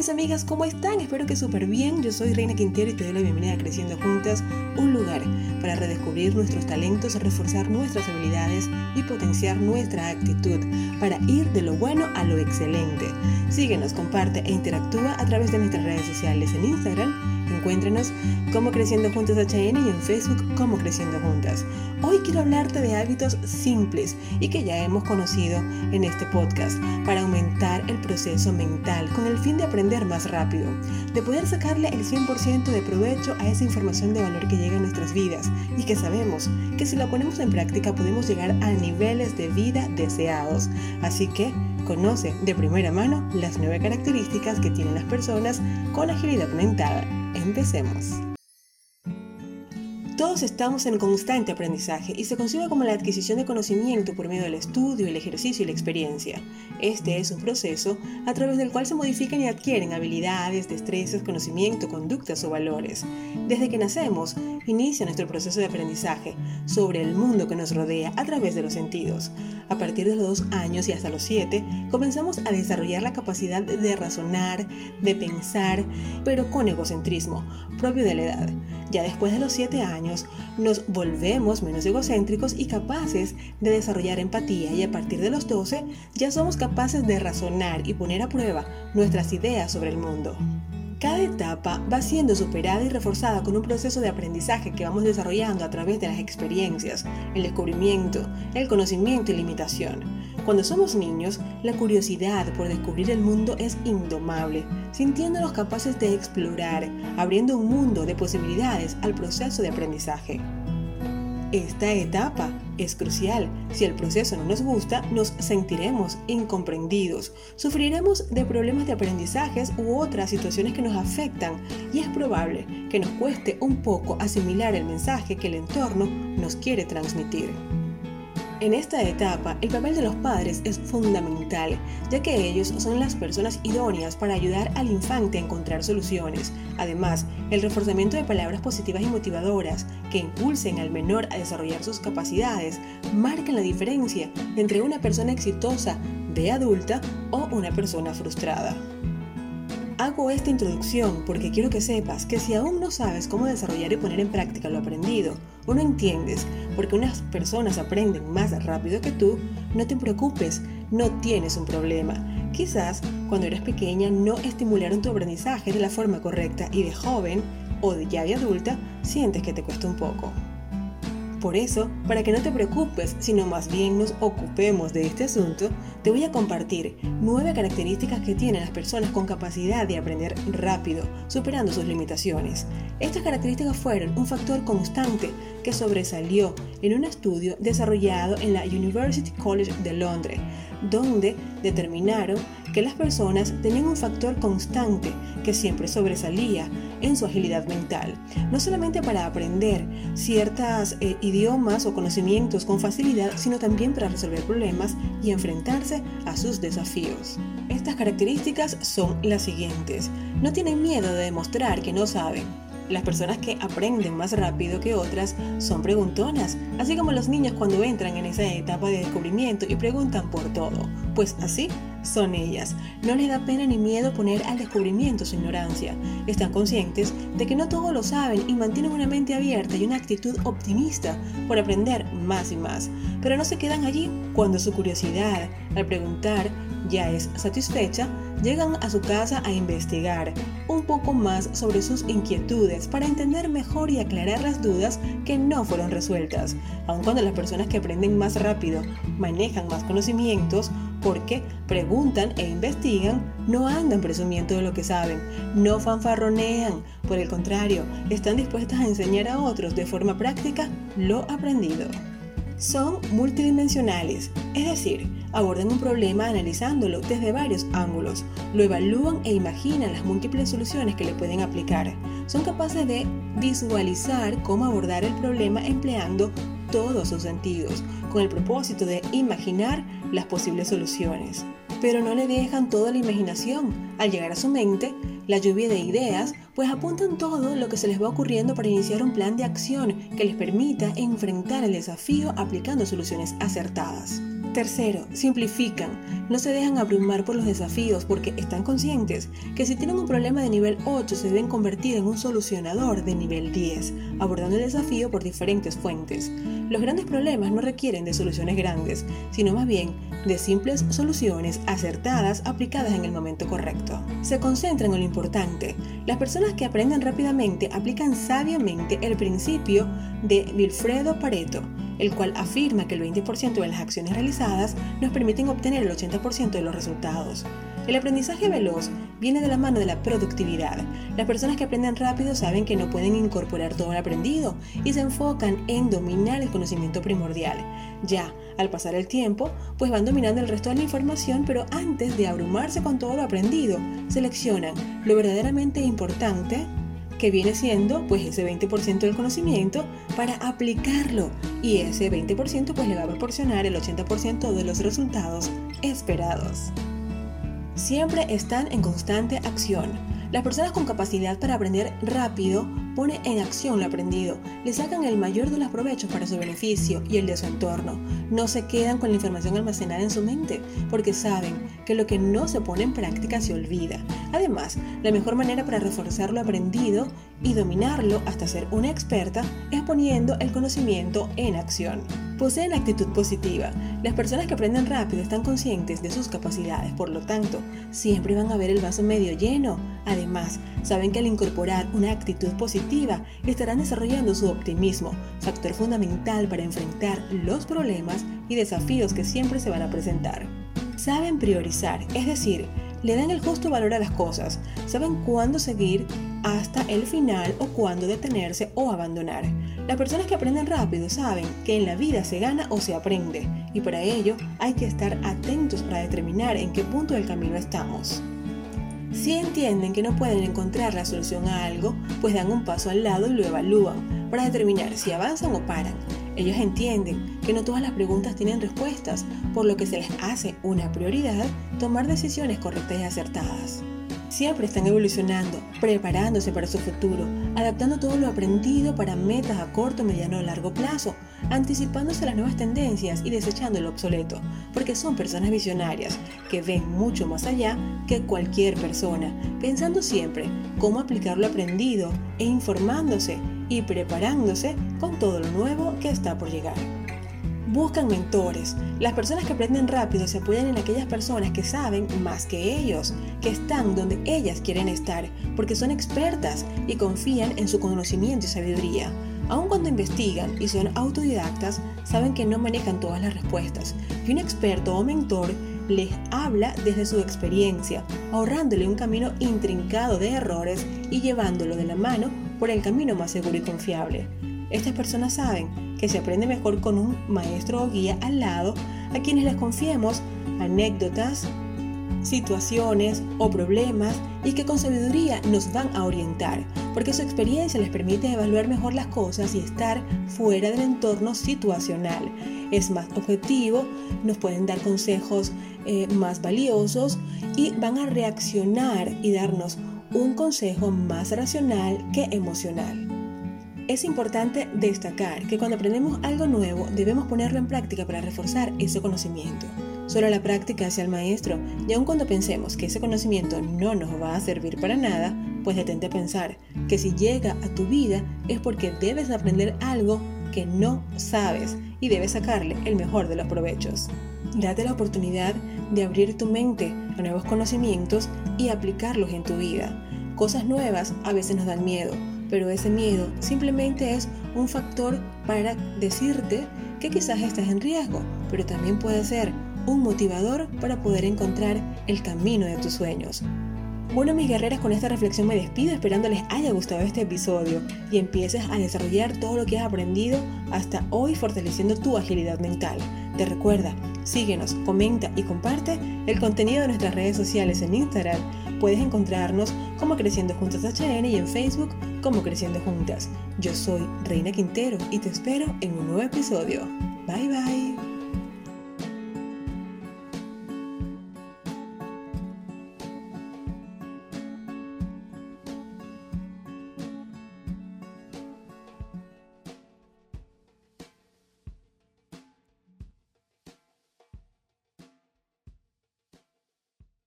mis amigas, ¿cómo están? Espero que súper bien. Yo soy Reina Quintero y te doy la bienvenida a Creciendo Juntas, un lugar para redescubrir nuestros talentos, reforzar nuestras habilidades y potenciar nuestra actitud para ir de lo bueno a lo excelente. Síguenos, comparte e interactúa a través de nuestras redes sociales en Instagram Encuéntranos como Creciendo Juntas HN y en Facebook como Creciendo Juntas. Hoy quiero hablarte de hábitos simples y que ya hemos conocido en este podcast para aumentar el proceso mental con el fin de aprender más rápido, de poder sacarle el 100% de provecho a esa información de valor que llega a nuestras vidas y que sabemos que si la ponemos en práctica podemos llegar a niveles de vida deseados. Así que conoce de primera mano las nueve características que tienen las personas con agilidad mental. Empecemos. Todos estamos en constante aprendizaje y se concibe como la adquisición de conocimiento por medio del estudio, el ejercicio y la experiencia. Este es un proceso a través del cual se modifican y adquieren habilidades, destrezas, conocimiento, conductas o valores. Desde que nacemos, inicia nuestro proceso de aprendizaje sobre el mundo que nos rodea a través de los sentidos. A partir de los dos años y hasta los siete, comenzamos a desarrollar la capacidad de razonar, de pensar, pero con egocentrismo, propio de la edad. Ya después de los siete años, nos volvemos menos egocéntricos y capaces de desarrollar empatía y a partir de los 12 ya somos capaces de razonar y poner a prueba nuestras ideas sobre el mundo. Cada etapa va siendo superada y reforzada con un proceso de aprendizaje que vamos desarrollando a través de las experiencias, el descubrimiento, el conocimiento y la imitación. Cuando somos niños, la curiosidad por descubrir el mundo es indomable, sintiéndonos capaces de explorar, abriendo un mundo de posibilidades al proceso de aprendizaje. Esta etapa es crucial. Si el proceso no nos gusta, nos sentiremos incomprendidos, sufriremos de problemas de aprendizajes u otras situaciones que nos afectan y es probable que nos cueste un poco asimilar el mensaje que el entorno nos quiere transmitir. En esta etapa, el papel de los padres es fundamental, ya que ellos son las personas idóneas para ayudar al infante a encontrar soluciones. Además, el reforzamiento de palabras positivas y motivadoras que impulsen al menor a desarrollar sus capacidades marcan la diferencia entre una persona exitosa de adulta o una persona frustrada. Hago esta introducción porque quiero que sepas que si aún no sabes cómo desarrollar y poner en práctica lo aprendido, o no entiendes por qué unas personas aprenden más rápido que tú, no te preocupes, no tienes un problema. Quizás cuando eras pequeña no estimularon tu aprendizaje de la forma correcta y de joven o de ya de adulta sientes que te cuesta un poco. Por eso, para que no te preocupes, sino más bien nos ocupemos de este asunto, te voy a compartir nueve características que tienen las personas con capacidad de aprender rápido, superando sus limitaciones. Estas características fueron un factor constante que sobresalió en un estudio desarrollado en la University College de Londres, donde determinaron que las personas tenían un factor constante que siempre sobresalía en su agilidad mental, no solamente para aprender ciertos eh, idiomas o conocimientos con facilidad, sino también para resolver problemas y enfrentarse a sus desafíos. Estas características son las siguientes. No tienen miedo de demostrar que no saben, las personas que aprenden más rápido que otras son preguntonas, así como los niños cuando entran en esa etapa de descubrimiento y preguntan por todo. Pues así son ellas. No les da pena ni miedo poner al descubrimiento su ignorancia. Están conscientes de que no todo lo saben y mantienen una mente abierta y una actitud optimista por aprender más y más. Pero no se quedan allí cuando su curiosidad al preguntar ya es satisfecha, llegan a su casa a investigar un poco más sobre sus inquietudes para entender mejor y aclarar las dudas que no fueron resueltas. Aun cuando las personas que aprenden más rápido manejan más conocimientos, porque preguntan e investigan, no andan presumiendo de lo que saben, no fanfarronean, por el contrario, están dispuestas a enseñar a otros de forma práctica lo aprendido son multidimensionales, es decir, abordan un problema analizándolo desde varios ángulos, lo evalúan e imaginan las múltiples soluciones que le pueden aplicar. Son capaces de visualizar cómo abordar el problema empleando todos sus sentidos, con el propósito de imaginar las posibles soluciones. Pero no le dejan toda la imaginación. Al llegar a su mente, la lluvia de ideas, pues apuntan todo lo que se les va ocurriendo para iniciar un plan de acción que les permita enfrentar el desafío aplicando soluciones acertadas. Tercero, simplifican. No se dejan abrumar por los desafíos porque están conscientes que si tienen un problema de nivel 8 se deben convertir en un solucionador de nivel 10, abordando el desafío por diferentes fuentes. Los grandes problemas no requieren de soluciones grandes, sino más bien de simples soluciones acertadas aplicadas en el momento correcto. Se concentran en lo importante. Las personas que aprenden rápidamente aplican sabiamente el principio de Wilfredo Pareto el cual afirma que el 20% de las acciones realizadas nos permiten obtener el 80% de los resultados. El aprendizaje veloz viene de la mano de la productividad. Las personas que aprenden rápido saben que no pueden incorporar todo el aprendido y se enfocan en dominar el conocimiento primordial. Ya, al pasar el tiempo, pues van dominando el resto de la información, pero antes de abrumarse con todo lo aprendido, seleccionan lo verdaderamente importante que viene siendo pues ese 20% del conocimiento para aplicarlo y ese 20% pues le va a proporcionar el 80% de los resultados esperados. Siempre están en constante acción. Las personas con capacidad para aprender rápido pone en acción lo aprendido, le sacan el mayor de los provechos para su beneficio y el de su entorno. No se quedan con la información almacenada en su mente, porque saben que lo que no se pone en práctica se olvida. Además, la mejor manera para reforzar lo aprendido y dominarlo hasta ser una experta es poniendo el conocimiento en acción. Poseen actitud positiva. Las personas que aprenden rápido están conscientes de sus capacidades, por lo tanto, siempre van a ver el vaso medio lleno. Además, saben que al incorporar una actitud positiva, estarán desarrollando su optimismo, factor fundamental para enfrentar los problemas y desafíos que siempre se van a presentar. Saben priorizar, es decir, le dan el justo valor a las cosas, saben cuándo seguir hasta el final o cuándo detenerse o abandonar. Las personas que aprenden rápido saben que en la vida se gana o se aprende y para ello hay que estar atentos para determinar en qué punto del camino estamos. Si entienden que no pueden encontrar la solución a algo, pues dan un paso al lado y lo evalúan para determinar si avanzan o paran. Ellos entienden que no todas las preguntas tienen respuestas, por lo que se les hace una prioridad tomar decisiones correctas y acertadas. Siempre están evolucionando, preparándose para su futuro, adaptando todo lo aprendido para metas a corto, mediano o largo plazo, anticipándose a las nuevas tendencias y desechando lo obsoleto, porque son personas visionarias que ven mucho más allá que cualquier persona, pensando siempre cómo aplicar lo aprendido e informándose y preparándose con todo lo nuevo que está por llegar. Buscan mentores. Las personas que aprenden rápido se apoyan en aquellas personas que saben más que ellos, que están donde ellas quieren estar, porque son expertas y confían en su conocimiento y sabiduría. Aun cuando investigan y son autodidactas, saben que no manejan todas las respuestas y un experto o mentor les habla desde su experiencia, ahorrándole un camino intrincado de errores y llevándolo de la mano por el camino más seguro y confiable. Estas personas saben que se aprende mejor con un maestro o guía al lado a quienes les confiemos anécdotas, situaciones o problemas y que con sabiduría nos van a orientar, porque su experiencia les permite evaluar mejor las cosas y estar fuera del entorno situacional. Es más objetivo, nos pueden dar consejos eh, más valiosos y van a reaccionar y darnos un consejo más racional que emocional. Es importante destacar que cuando aprendemos algo nuevo debemos ponerlo en práctica para reforzar ese conocimiento. Solo la práctica hace al maestro y aun cuando pensemos que ese conocimiento no nos va a servir para nada, pues detente a pensar que si llega a tu vida es porque debes aprender algo que no sabes y debes sacarle el mejor de los provechos. Date la oportunidad de abrir tu mente a nuevos conocimientos y aplicarlos en tu vida. Cosas nuevas a veces nos dan miedo, pero ese miedo simplemente es un factor para decirte que quizás estás en riesgo, pero también puede ser un motivador para poder encontrar el camino de tus sueños. Bueno, mis guerreras, con esta reflexión me despido esperando les haya gustado este episodio y empieces a desarrollar todo lo que has aprendido hasta hoy fortaleciendo tu agilidad mental. Te recuerda, síguenos, comenta y comparte el contenido de nuestras redes sociales en Instagram. Puedes encontrarnos como Creciendo Juntas HN y en Facebook como Creciendo Juntas. Yo soy Reina Quintero y te espero en un nuevo episodio. Bye bye.